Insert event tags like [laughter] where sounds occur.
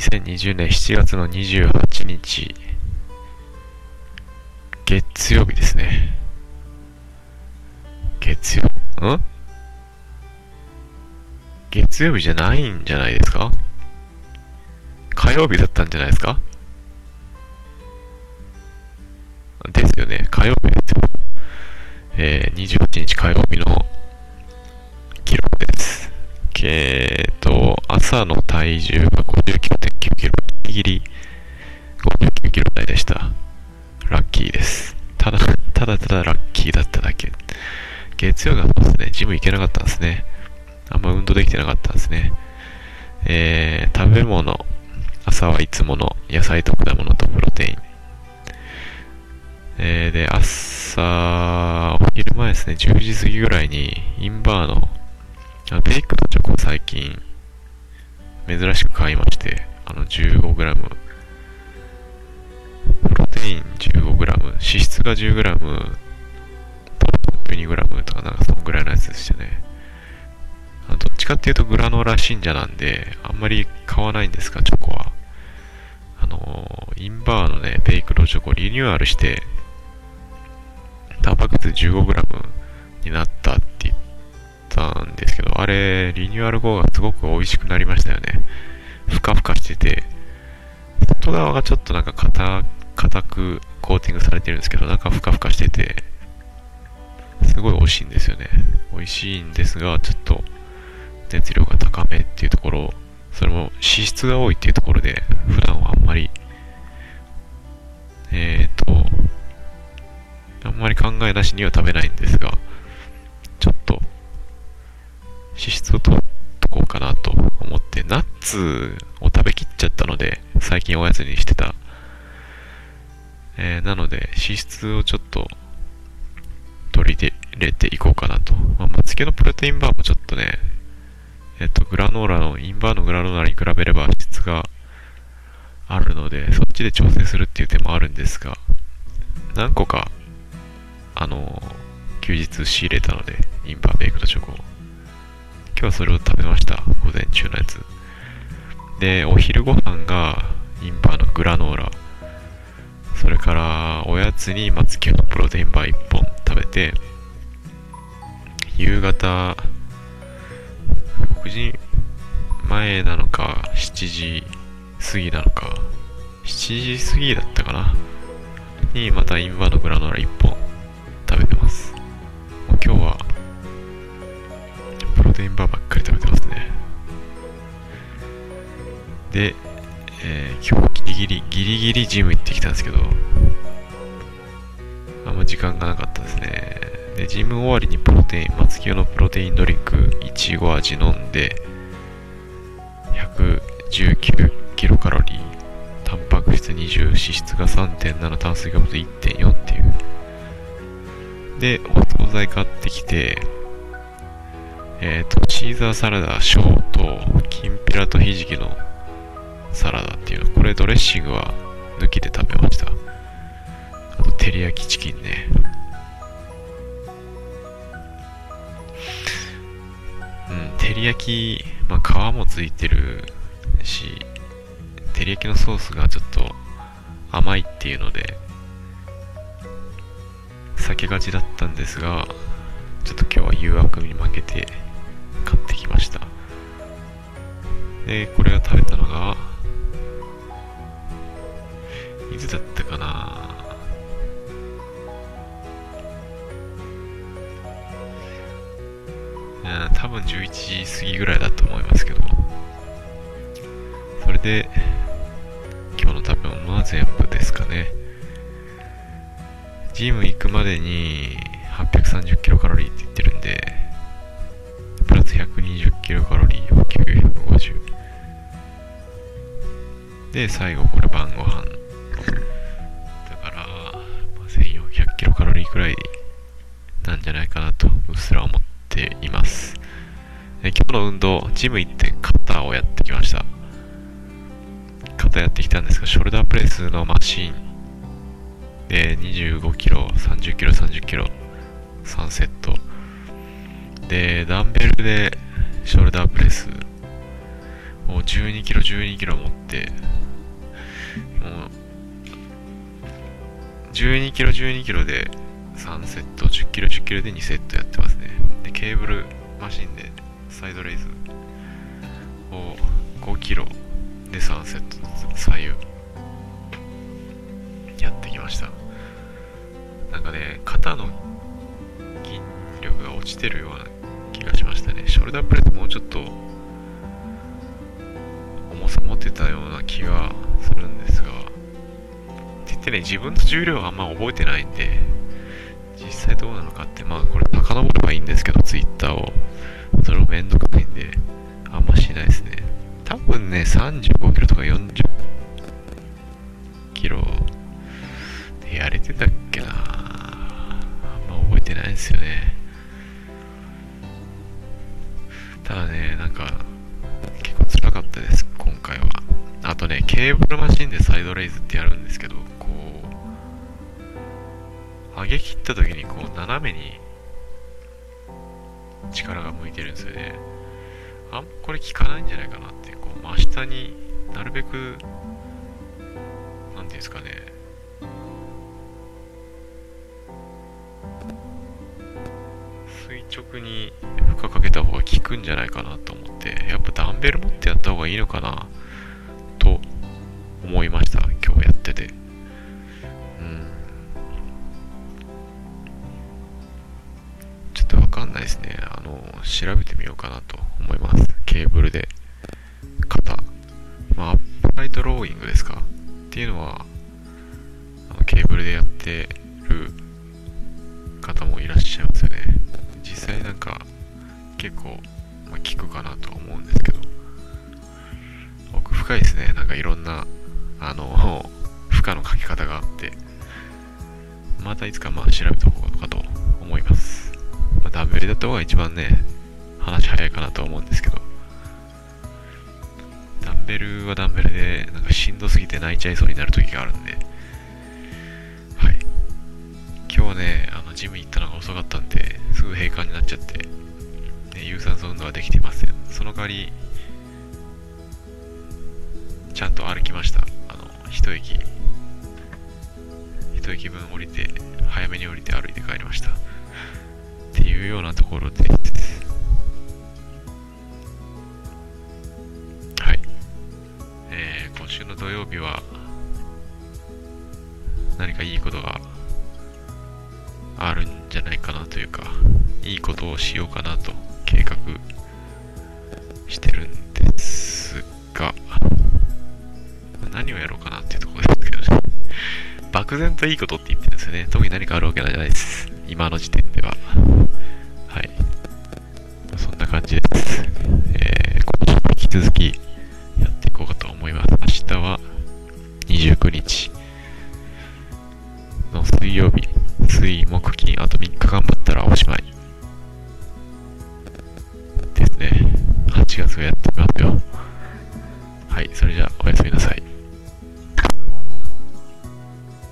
2020年7月の28日、月曜日ですね。月曜、ん？月曜日じゃないんじゃないですか？火曜日だったんじゃないですか？ですよね。火曜日ですよ。えー、28日火曜日の記録です。えー、朝の体重が59.9キロ、ギリギリ59キロ台でした。ラッキーです。ただ、ただただラッキーだっただけ。月曜がそうですね、ジム行けなかったんですね。あんま運動できてなかったんですね。えー、食べ物、朝はいつもの野菜と果物とプロテイン。えー、で、朝、お昼前ですね、10時過ぎぐらいに、インバーの、ベイクドチョコ最近、珍しく買いまして、あの 15g、プロテイン 15g、脂質が 10g、糖分 12g とかなんかそのぐらいのやつでしたね。どっちかっていうとグラノーラ信者なんで、あんまり買わないんですが、チョコは。あのインバーのね、ベイクドチョコリニューアルして、タンパク質 15g になったって言ったんですけど、あれ、リニューアル後がすごく美味しくなりましたよね。ふかふかしてて、外側がちょっとなんか硬、くコーティングされてるんですけど、中ふかふかしてて、すごい美味しいんですよね。美味しいんですが、ちょっと熱量が高めっていうところ、それも脂質が多いっていうところで、普段はあんまり、えっ、ー、と、あんまり考えなしには食べないんですが、脂質を取っとこうかなと思って、ナッツを食べきっちゃったので、最近おやつにしてた。えー、なので、脂質をちょっと取り入れていこうかなと。まあ、まつげのプロテインバーもちょっとね、えっと、グラノーラの、インバーのグラノーラに比べれば質があるので、そっちで調整するっていう手もあるんですが、何個かあの、休日仕入れたので、インバーベイクドチョコを。今日はそれを食べました。午前中のやつ。で、お昼ご飯が、インバーのグラノーラ。それから、おやつに松木のプロテインバー1本食べて、夕方、6時前なのか、7時過ぎなのか、7時過ぎだったかな？に、またインバーのグラノーラ1本食べてます。今日は、テインバーばっかり食べてますね。で、えー、今日ギリギリ、ギリギリジム行ってきたんですけど、あんま時間がなかったですね。で、ジム終わりにプロテイン、松清のプロテインドリンク、いちご味飲んで、119キロカロリー、タンパク質20、脂質が3.7、炭水化物1.4っていうで、お惣菜買ってきて、えっ、ー、と、シーザーサラダ小と、きんぴらとひじきのサラダっていうの、これドレッシングは抜きで食べました。あと、照り焼きチキンね。うん、照り焼き、まあ、皮もついてるし、照り焼きのソースがちょっと甘いっていうので、避けがちだったんですが、ちょっと今日は誘惑に負けてってきました。で、これを食べたのが、いつだったかなうん、多分11時過ぎぐらいだと思いますけど、それで、今日の食べ物は全部ですかね。ジム行くまでに830キロカロリーって言ってるで、最後これ晩ご飯。だから、まあ、1400キロカロリーくらいなんじゃないかなと、うっすら思っています。で今日の運動、ジム行って肩をやってきました。肩やってきたんですが、ショルダープレスのマシンで、25キロ、30キロ、30キロ、3セット。で、ダンベルでショルダープレスを12キロ12キロ持ってもう12キロ12キロで3セット10キロ10キロで2セットやってますね。でケーブルマシンでサイドレイズを5キロで3セットずつ左右やってきました。なんかね肩の筋力が落ちてるような気がしましたね。ショルダープレスもうちょっと重さ持ってたような気がってね自分の重量はあんま覚えてないんで実際どうなのかってまあこれ遡ればいいんですけどツイッターを。それもめんどくさいんであんましないですね。多分ね35キロとか40キロでやれてたっけな。あんま覚えてないんですよね。ただねなんか結構辛かったです今回は。あとねケーブルマシンでサイドレイズってやるんですけど上げ切った時にこう斜めに力が向いてるんですよね。あんこれ効かないんじゃないかなってこう真下になるべくなんていうんですかね。垂直に負荷かけた方が効くんじゃないかなと思ってやっぱダンベル持ってやった方がいいのかなと思いました今日やってて。かんないですね。あの調べてみようかなと思います。ケーブルで。肩。まあアップライトローイングですか？っていうのはあのケーブルでやってる方もいらっしゃいますよね。実際なんか結構、まあ、効くかなと思うんですけど。奥深いですね。なんかいろんなあの [laughs] 負荷のかけ方があって。またいつかまあ調べた方がかと思います、ダンベルだった方が一番ね話早いかなと思うんですけど。ダンベルはダンベルでなんかしんどすぎて泣いちゃいそうになる時があるんで。はい。今日ねあのジム行ったのが遅かったんですぐ閉館になっちゃって、ね、有酸素運動はできていません。その代わりちゃんと歩きました。あの一駅。一駅分降りて早めに降りて歩いて帰りました。いうようなところで。はい。えー、今週の土曜日は何かいいことがあるんじゃないかなというかいいことをしようかなと計画してるんですが何をやろうかなっていうところですけどね。漠然といいことって言ってるんですよね。特に何かあるわけじゃないです。今の時点では。感じですえー、今週も引き続きやっていこうかと思います。明日は29日の水曜日水木金あと3日頑張ったらおしまいですね。8月をやって